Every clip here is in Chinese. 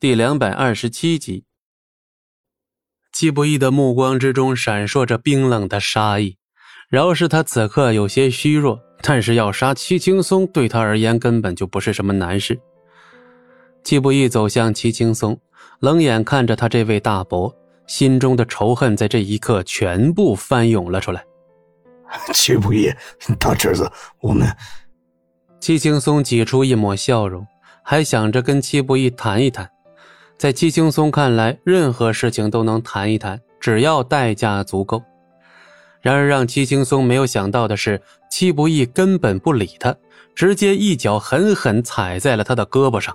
第两百二十七集。季不易的目光之中闪烁着冰冷的杀意。饶是他此刻有些虚弱，但是要杀戚青松对他而言根本就不是什么难事。季不易走向戚青松，冷眼看着他这位大伯，心中的仇恨在这一刻全部翻涌了出来。戚不易，大侄子，我们。戚青松挤出一抹笑容，还想着跟戚不易谈一谈。在戚青松看来，任何事情都能谈一谈，只要代价足够。然而，让戚青松没有想到的是，戚不义根本不理他，直接一脚狠狠踩在了他的胳膊上。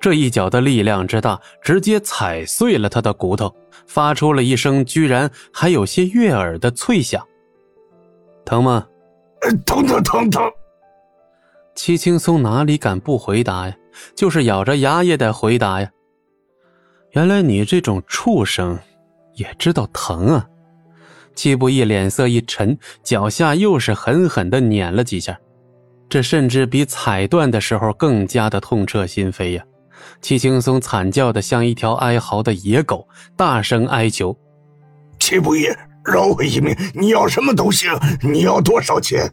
这一脚的力量之大，直接踩碎了他的骨头，发出了一声居然还有些悦耳的脆响。疼吗？疼疼疼疼！戚青松哪里敢不回答呀？就是咬着牙也得回答呀。原来你这种畜生，也知道疼啊！戚不义脸色一沉，脚下又是狠狠的碾了几下，这甚至比踩断的时候更加的痛彻心扉呀！戚青松惨叫的像一条哀嚎的野狗，大声哀求：“戚不义，饶我一命！你要什么都行，你要多少钱？”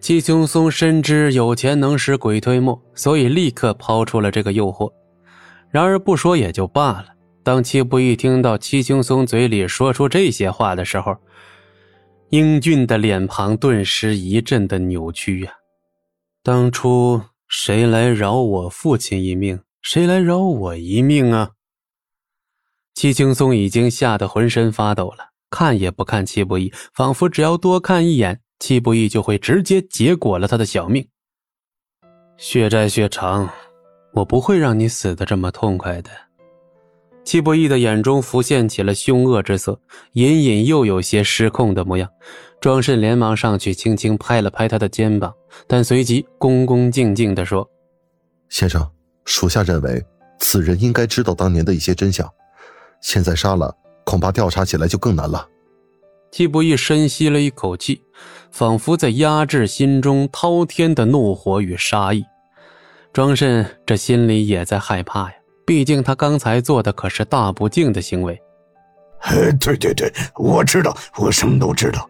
戚青松深知有钱能使鬼推磨，所以立刻抛出了这个诱惑。然而不说也就罢了。当戚不义听到戚青松嘴里说出这些话的时候，英俊的脸庞顿时一阵的扭曲呀。当初谁来饶我父亲一命？谁来饶我一命啊？戚青松已经吓得浑身发抖了，看也不看戚不义，仿佛只要多看一眼，戚不义就会直接结果了他的小命。血债血偿。我不会让你死的这么痛快的。戚不义的眼中浮现起了凶恶之色，隐隐又有些失控的模样。庄慎连忙上去，轻轻拍了拍他的肩膀，但随即恭恭敬敬地说：“先生，属下认为此人应该知道当年的一些真相，现在杀了，恐怕调查起来就更难了。”戚不义深吸了一口气，仿佛在压制心中滔天的怒火与杀意。庄慎这心里也在害怕呀，毕竟他刚才做的可是大不敬的行为。对对对，我知道，我什么都知道。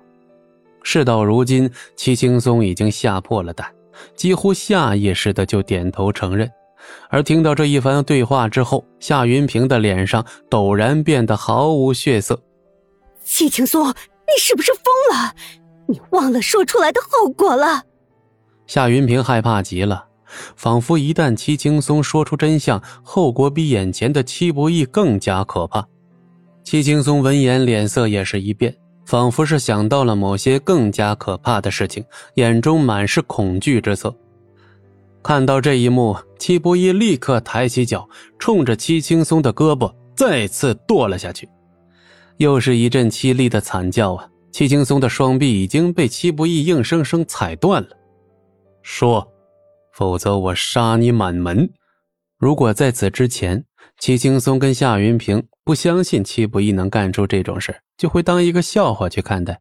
事到如今，齐青松已经吓破了胆，几乎下意识的就点头承认。而听到这一番对话之后，夏云平的脸上陡然变得毫无血色。齐青松，你是不是疯了？你忘了说出来的后果了？夏云平害怕极了。仿佛一旦戚青松说出真相，后果比眼前的戚不义更加可怕。戚青松闻言，脸色也是一变，仿佛是想到了某些更加可怕的事情，眼中满是恐惧之色。看到这一幕，戚不义立刻抬起脚，冲着戚青松的胳膊再次跺了下去，又是一阵凄厉的惨叫啊！戚青松的双臂已经被戚不义硬生生踩断了。说。否则我杀你满门！如果在此之前，戚青松跟夏云平不相信戚不义能干出这种事，就会当一个笑话去看待。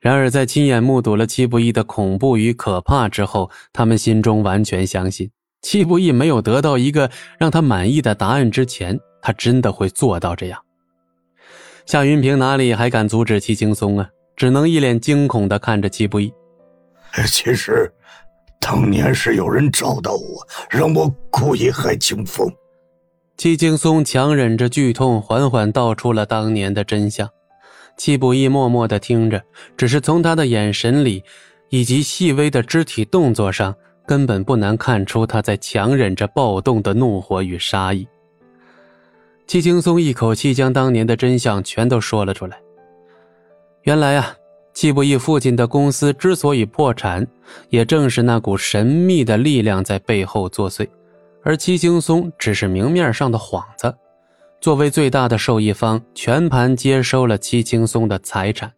然而在亲眼目睹了戚不义的恐怖与可怕之后，他们心中完全相信，戚不义没有得到一个让他满意的答案之前，他真的会做到这样。夏云平哪里还敢阻止戚青松啊？只能一脸惊恐地看着戚不义。其实。当年是有人找到我，让我故意害清风。戚青松强忍着剧痛，缓缓道出了当年的真相。戚不义默默的听着，只是从他的眼神里，以及细微的肢体动作上，根本不难看出他在强忍着暴动的怒火与杀意。戚青松一口气将当年的真相全都说了出来。原来啊。季不义父亲的公司之所以破产，也正是那股神秘的力量在背后作祟，而戚青松只是明面上的幌子。作为最大的受益方，全盘接收了戚青松的财产，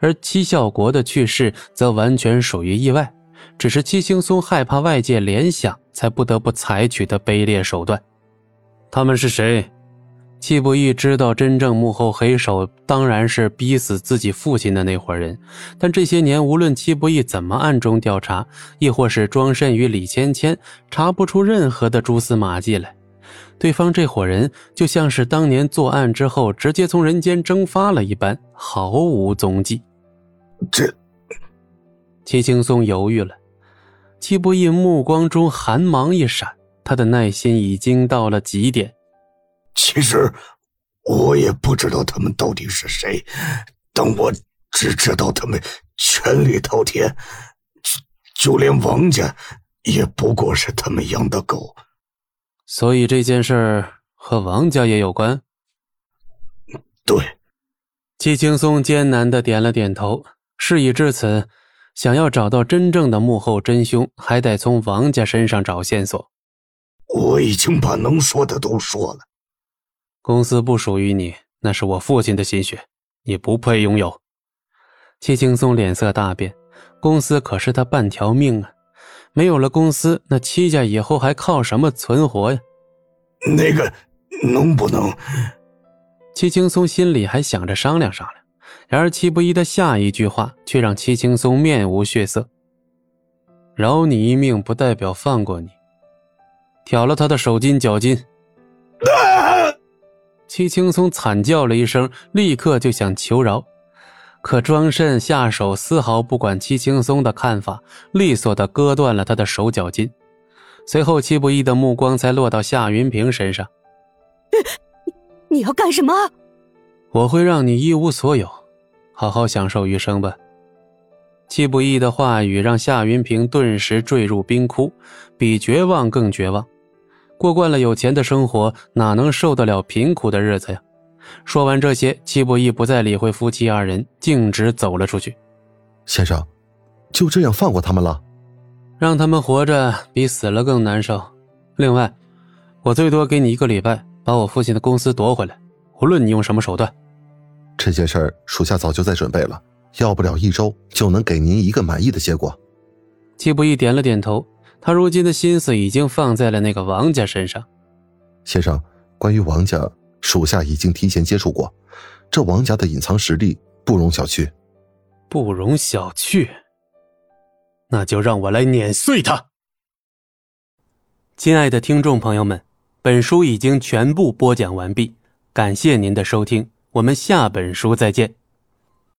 而戚孝国的去世则完全属于意外，只是戚青松害怕外界联想，才不得不采取的卑劣手段。他们是谁？戚不义知道，真正幕后黑手当然是逼死自己父亲的那伙人。但这些年，无论戚不义怎么暗中调查，亦或是庄慎与李芊芊，查不出任何的蛛丝马迹来。对方这伙人就像是当年作案之后直接从人间蒸发了一般，毫无踪迹。这，戚青松犹豫了。戚不义目光中寒芒一闪，他的耐心已经到了极点。其实，我也不知道他们到底是谁，但我只知道他们权力滔天，就连王家也不过是他们养的狗。所以这件事和王家也有关。对，季青松艰难的点了点头。事已至此。想要找到真正的幕后真凶，还得从王家身上找线索。我已经把能说的都说了。公司不属于你，那是我父亲的心血，你不配拥有。戚青松脸色大变，公司可是他半条命啊！没有了公司，那戚家以后还靠什么存活呀？那个，能不能？戚青松心里还想着商量商量。然而，戚不一的下一句话却让戚青松面无血色。饶你一命，不代表放过你。挑了他的手筋脚筋。戚青松惨叫了一声，立刻就想求饶，可庄慎下手丝毫不管戚青松的看法，利索的割断了他的手脚筋。随后，戚不义的目光才落到夏云平身上。你要干什么？我会让你一无所有。好好享受余生吧。戚不义的话语让夏云平顿时坠入冰窟，比绝望更绝望。过惯了有钱的生活，哪能受得了贫苦的日子呀？说完这些，戚不义不再理会夫妻二人，径直走了出去。先生，就这样放过他们了？让他们活着比死了更难受。另外，我最多给你一个礼拜，把我父亲的公司夺回来，无论你用什么手段。这件事儿，属下早就在准备了，要不了一周就能给您一个满意的结果。季不义点了点头，他如今的心思已经放在了那个王家身上。先生，关于王家，属下已经提前接触过，这王家的隐藏实力不容小觑。不容小觑，那就让我来碾碎他。亲爱的听众朋友们，本书已经全部播讲完毕，感谢您的收听。我们下本书再见。